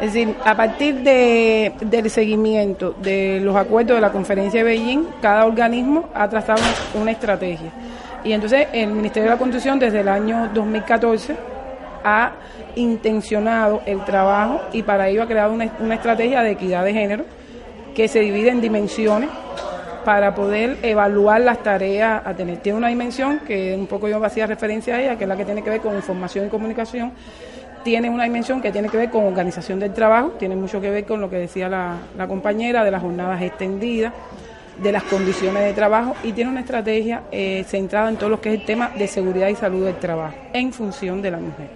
Es decir, a partir de, del seguimiento de los acuerdos de la conferencia de Beijing, cada organismo ha trazado una estrategia. Y entonces el Ministerio de la Construcción desde el año 2014 ha intencionado el trabajo y para ello ha creado una, una estrategia de equidad de género que se divide en dimensiones para poder evaluar las tareas a tener. Tiene una dimensión que un poco yo hacía referencia a ella, que es la que tiene que ver con información y comunicación. Tiene una dimensión que tiene que ver con organización del trabajo, tiene mucho que ver con lo que decía la, compañera de las jornadas extendidas, de las condiciones de trabajo y tiene una estrategia eh, centrada en todo lo que es el tema de seguridad y salud del trabajo en función de la mujer.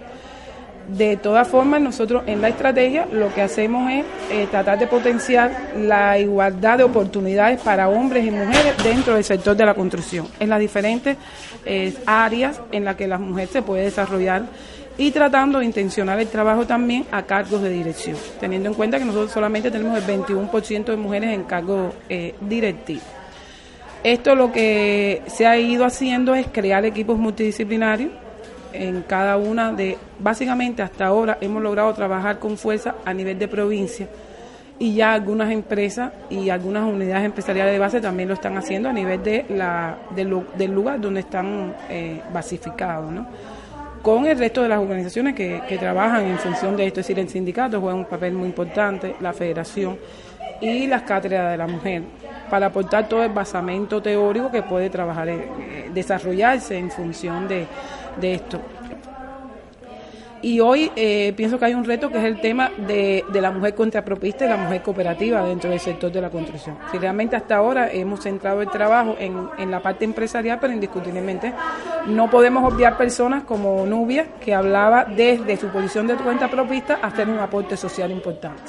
De todas formas, nosotros en la estrategia lo que hacemos es eh, tratar de potenciar la igualdad de oportunidades para hombres y mujeres dentro del sector de la construcción, en las diferentes eh, áreas en las que la mujer se puede desarrollar y tratando de intencionar el trabajo también a cargos de dirección, teniendo en cuenta que nosotros solamente tenemos el 21% de mujeres en cargos eh, directivos. Esto lo que se ha ido haciendo es crear equipos multidisciplinarios en cada una de, básicamente hasta ahora hemos logrado trabajar con fuerza a nivel de provincia y ya algunas empresas y algunas unidades empresariales de base también lo están haciendo a nivel de la, del, lugar donde están eh, basificados, ¿no? Con el resto de las organizaciones que, trabajan en función de esto, es decir, el sindicato juega un papel muy importante, la federación y las cátedras de la mujer, para aportar todo el basamento teórico que puede trabajar, eh, desarrollarse en función de esto. Y hoy eh, pienso que hay un reto que es el tema de, de, la mujer contrapropista y la mujer cooperativa dentro del sector de la construcción. Si realmente hasta ahora hemos centrado el trabajo en, en la parte empresarial, pero indiscutiblemente no podemos obviar personas como Nubia, que hablaba desde su posición de cuenta propista hacer un aporte social importante.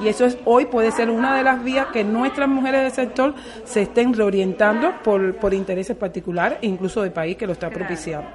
Y eso es hoy puede ser una de las vías que nuestras mujeres del sector se estén reorientando por, por intereses particulares, incluso del país que lo está propiciando.